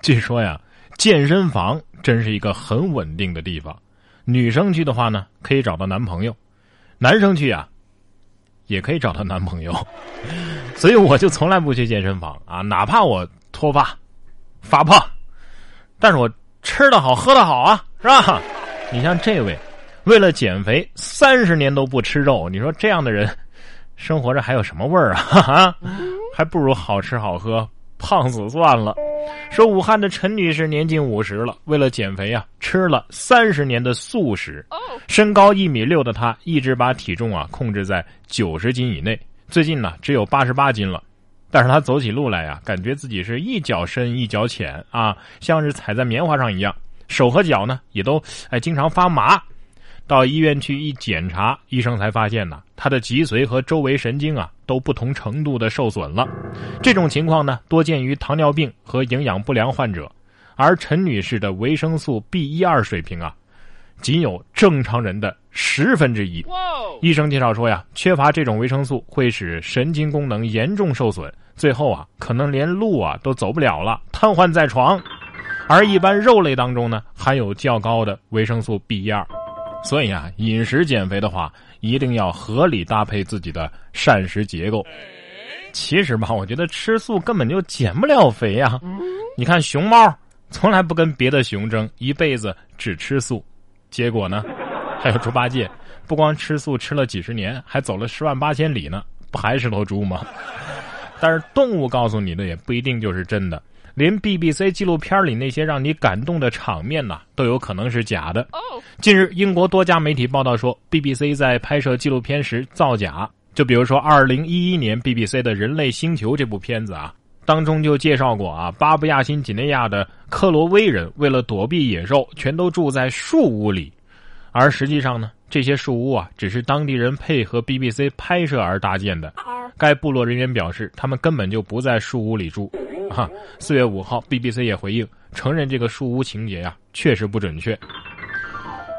据说呀，健身房真是一个很稳定的地方。女生去的话呢，可以找到男朋友；男生去啊，也可以找到男朋友。所以我就从来不去健身房啊，哪怕我脱发、发胖，但是我吃的好、喝的好啊，是吧？你像这位，为了减肥，三十年都不吃肉，你说这样的人，生活着还有什么味儿啊？哈，还不如好吃好喝。胖死算了。说武汉的陈女士年近五十了，为了减肥啊，吃了三十年的素食。身高一米六的她，一直把体重啊控制在九十斤以内。最近呢，只有八十八斤了。但是她走起路来呀，感觉自己是一脚深一脚浅啊，像是踩在棉花上一样。手和脚呢，也都哎经常发麻。到医院去一检查，医生才发现呢，他的脊髓和周围神经啊都不同程度的受损了。这种情况呢，多见于糖尿病和营养不良患者。而陈女士的维生素 B 一二水平啊，仅有正常人的十分之一。医生介绍说呀，缺乏这种维生素会使神经功能严重受损，最后啊，可能连路啊都走不了了，瘫痪在床。而一般肉类当中呢，含有较高的维生素 B 一二。所以啊，饮食减肥的话，一定要合理搭配自己的膳食结构。其实吧，我觉得吃素根本就减不了肥呀。你看熊猫，从来不跟别的熊争，一辈子只吃素，结果呢，还有猪八戒，不光吃素吃了几十年，还走了十万八千里呢，不还是头猪吗？但是动物告诉你的也不一定就是真的。连 BBC 纪录片里那些让你感动的场面呢，都有可能是假的。近日，英国多家媒体报道说，BBC 在拍摄纪录片时造假。就比如说，2011年 BBC 的《人类星球》这部片子啊，当中就介绍过啊，巴布亚新几内亚的克罗威人为了躲避野兽，全都住在树屋里。而实际上呢，这些树屋啊，只是当地人配合 BBC 拍摄而搭建的。该部落人员表示，他们根本就不在树屋里住。哈，四月五号，BBC 也回应承认这个树屋情节呀，确实不准确。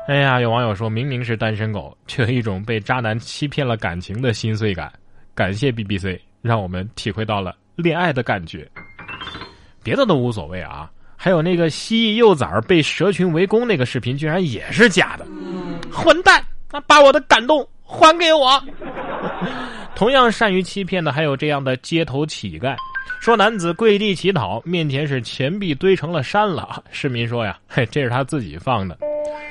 哎呀，有网友说明明是单身狗，却有一种被渣男欺骗了感情的心碎感。感谢 BBC，让我们体会到了恋爱的感觉。别的都无所谓啊，还有那个蜥蜴幼崽被蛇群围攻那个视频，居然也是假的。混蛋，那把我的感动还给我！同样善于欺骗的还有这样的街头乞丐。说男子跪地乞讨，面前是钱币堆成了山了。市民说呀，嘿，这是他自己放的。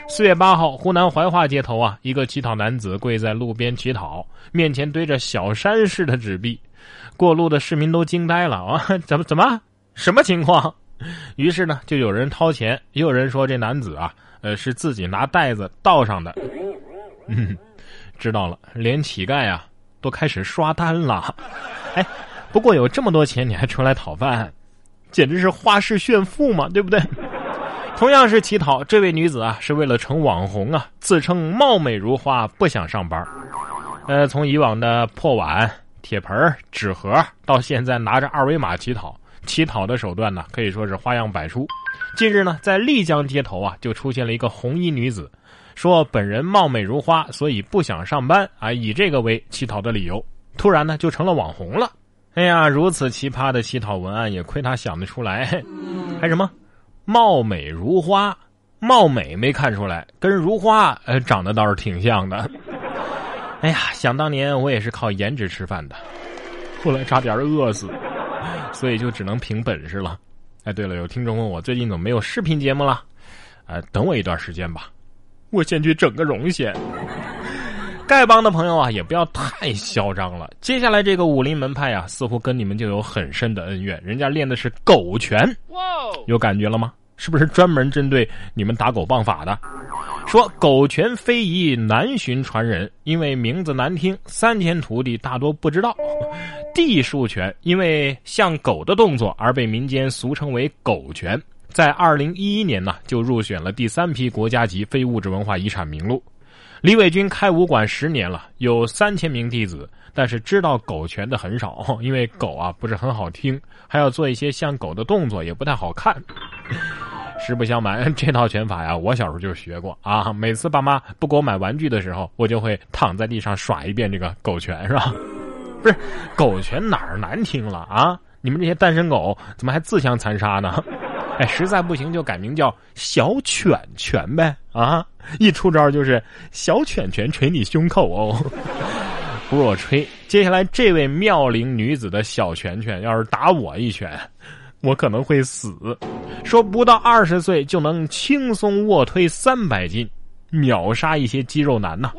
四月八号，湖南怀化街头啊，一个乞讨男子跪在路边乞讨，面前堆着小山似的纸币，过路的市民都惊呆了 啊！怎么怎么什么情况？于是呢，就有人掏钱，也有人说这男子啊，呃，是自己拿袋子倒上的。嗯，知道了，连乞丐啊都开始刷单了。哎。不过有这么多钱，你还出来讨饭，简直是花式炫富嘛，对不对？同样是乞讨，这位女子啊是为了成网红啊，自称貌美如花，不想上班。呃，从以往的破碗、铁盆、纸盒，到现在拿着二维码乞讨，乞讨的手段呢可以说是花样百出。近日呢，在丽江街头啊，就出现了一个红衣女子，说本人貌美如花，所以不想上班啊，以这个为乞讨的理由，突然呢就成了网红了。哎呀，如此奇葩的乞讨文案，也亏他想得出来。还什么，貌美如花，貌美没看出来，跟如花呃长得倒是挺像的。哎呀，想当年我也是靠颜值吃饭的，后来差点饿死，所以就只能凭本事了。哎，对了，有听众问我最近怎么没有视频节目了？呃，等我一段时间吧，我先去整个容先。丐帮的朋友啊，也不要太嚣张了。接下来这个武林门派啊，似乎跟你们就有很深的恩怨。人家练的是狗拳，有感觉了吗？是不是专门针对你们打狗棒法的？说狗拳非遗难寻传人，因为名字难听，三千徒弟大多不知道。地术拳因为像狗的动作而被民间俗称为狗拳，在二零一一年呢就入选了第三批国家级非物质文化遗产名录。李伟军开武馆十年了，有三千名弟子，但是知道狗拳的很少，因为狗啊不是很好听，还要做一些像狗的动作，也不太好看。实不相瞒，这套拳法呀，我小时候就学过啊。每次爸妈不给我买玩具的时候，我就会躺在地上耍一遍这个狗拳，是吧？不是，狗拳哪儿难听了啊？你们这些单身狗怎么还自相残杀呢？哎，实在不行就改名叫小犬犬呗啊！一出招就是小犬犬捶你胸口哦，不是我吹。接下来这位妙龄女子的小拳拳，要是打我一拳，我可能会死。说不到二十岁就能轻松卧推三百斤。秒杀一些肌肉男呐！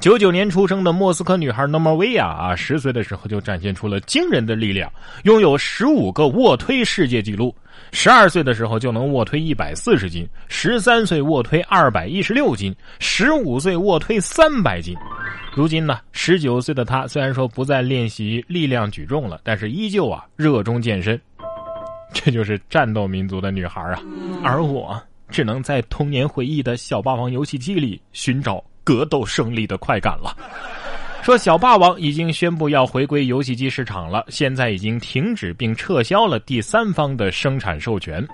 九九年出生的莫斯科女孩诺莫维亚啊，十岁的时候就展现出了惊人的力量，拥有十五个卧推世界纪录。十二岁的时候就能卧推一百四十斤，十三岁卧推二百一十六斤，十五岁卧推三百斤。如今呢，十九岁的她虽然说不再练习力量举重了，但是依旧啊热衷健身。这就是战斗民族的女孩啊，而我。只能在童年回忆的小霸王游戏机里寻找格斗胜利的快感了。说小霸王已经宣布要回归游戏机市场了，现在已经停止并撤销了第三方的生产授权。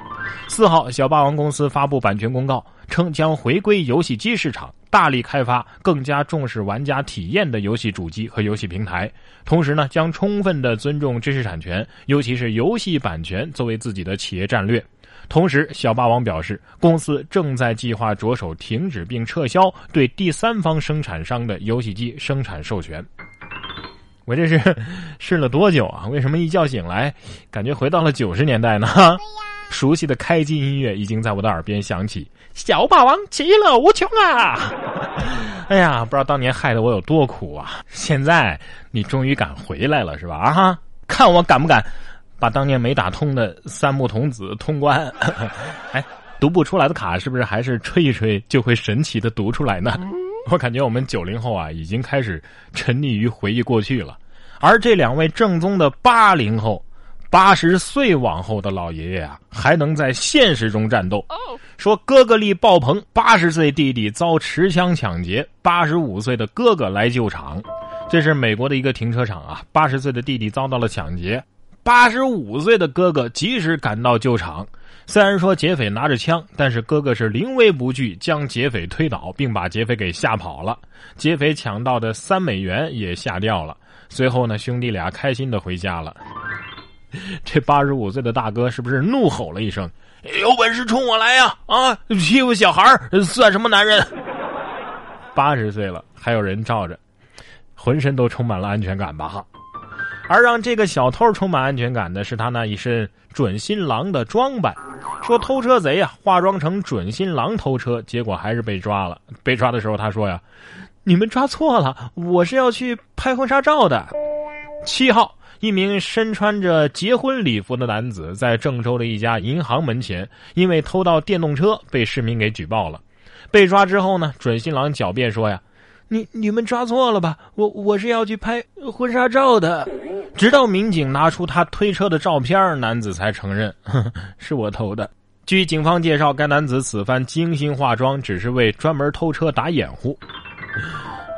四号，小霸王公司发布版权公告，称将回归游戏机市场，大力开发更加重视玩家体验的游戏主机和游戏平台，同时呢，将充分的尊重知识产权，尤其是游戏版权作为自己的企业战略。同时，小霸王表示，公司正在计划着手停止并撤销对第三方生产商的游戏机生产授权。我这是试了多久啊？为什么一觉醒来，感觉回到了九十年代呢？熟悉的开机音乐已经在我的耳边响起，小霸王其乐无穷啊！哎呀，不知道当年害得我有多苦啊！现在你终于敢回来了，是吧？啊哈，看我敢不敢！把当年没打通的三木童子通关，哎，读不出来的卡是不是还是吹一吹就会神奇的读出来呢？我感觉我们九零后啊，已经开始沉溺于回忆过去了，而这两位正宗的八零后，八十岁往后的老爷爷啊，还能在现实中战斗。说哥哥力爆棚，八十岁弟弟遭持枪抢劫，八十五岁的哥哥来救场。这是美国的一个停车场啊，八十岁的弟弟遭到了抢劫。八十五岁的哥哥及时赶到救场，虽然说劫匪拿着枪，但是哥哥是临危不惧，将劫匪推倒，并把劫匪给吓跑了。劫匪抢到的三美元也吓掉了。随后呢，兄弟俩开心的回家了。这八十五岁的大哥是不是怒吼了一声：“有本事冲我来呀！啊，欺负小孩算什么男人？”八十岁了，还有人罩着，浑身都充满了安全感吧？哈而让这个小偷充满安全感的是他那一身准新郎的装扮。说偷车贼呀，化妆成准新郎偷车，结果还是被抓了。被抓的时候，他说呀：“你们抓错了，我是要去拍婚纱照的。”七号，一名身穿着结婚礼服的男子在郑州的一家银行门前，因为偷盗电动车被市民给举报了。被抓之后呢，准新郎狡辩说呀：“你你们抓错了吧？我我是要去拍婚纱照的。”直到民警拿出他推车的照片，男子才承认 是我偷的。据警方介绍，该男子此番精心化妆，只是为专门偷车打掩护。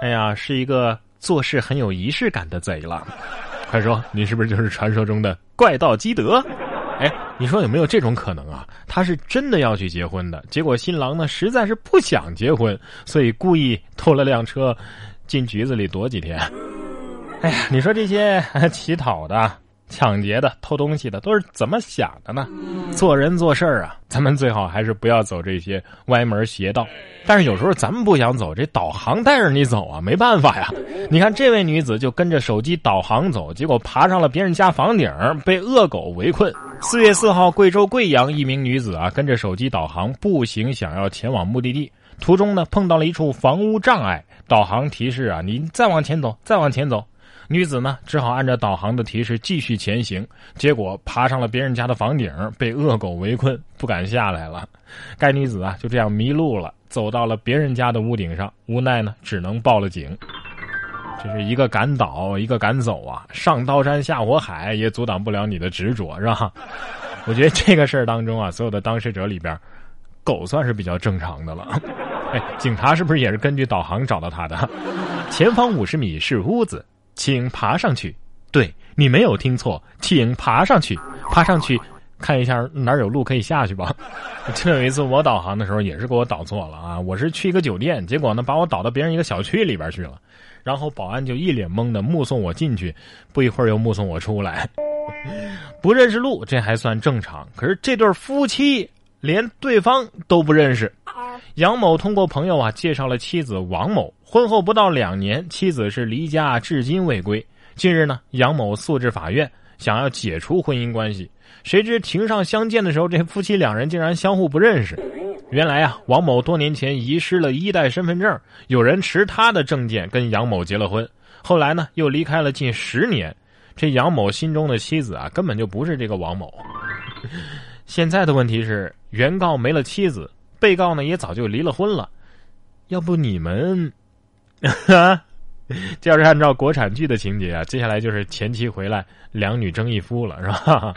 哎呀，是一个做事很有仪式感的贼了。快说，你是不是就是传说中的怪盗基德？哎，你说有没有这种可能啊？他是真的要去结婚的，结果新郎呢实在是不想结婚，所以故意偷了辆车，进局子里躲几天。哎呀，你说这些 乞讨的、抢劫的、偷东西的都是怎么想的呢？做人做事儿啊，咱们最好还是不要走这些歪门邪道。但是有时候咱们不想走，这导航带着你走啊，没办法呀。你看这位女子就跟着手机导航走，结果爬上了别人家房顶，被恶狗围困。四月四号，贵州贵阳一名女子啊，跟着手机导航步行想要前往目的地，途中呢碰到了一处房屋障碍，导航提示啊，你再往前走，再往前走。女子呢，只好按照导航的提示继续前行，结果爬上了别人家的房顶，被恶狗围困，不敢下来了。该女子啊，就这样迷路了，走到了别人家的屋顶上，无奈呢，只能报了警。这是一个敢倒，一个敢走啊！上刀山下火海也阻挡不了你的执着，是吧？我觉得这个事儿当中啊，所有的当事者里边，狗算是比较正常的了。哎，警察是不是也是根据导航找到他的？前方五十米是屋子。请爬上去，对你没有听错，请爬上去，爬上去看一下哪有路可以下去吧。就有一次我导航的时候也是给我导错了啊，我是去一个酒店，结果呢把我导到别人一个小区里边去了，然后保安就一脸懵的目送我进去，不一会儿又目送我出来。不认识路，这还算正常。可是这对夫妻连对方都不认识。杨某通过朋友啊介绍了妻子王某，婚后不到两年，妻子是离家至今未归。近日呢，杨某诉至法院，想要解除婚姻关系。谁知庭上相见的时候，这夫妻两人竟然相互不认识。原来啊，王某多年前遗失了一代身份证，有人持他的证件跟杨某结了婚。后来呢，又离开了近十年。这杨某心中的妻子啊，根本就不是这个王某。现在的问题是，原告没了妻子，被告呢也早就离了婚了。要不你们，这要是按照国产剧的情节啊，接下来就是前妻回来，两女争一夫了，是吧？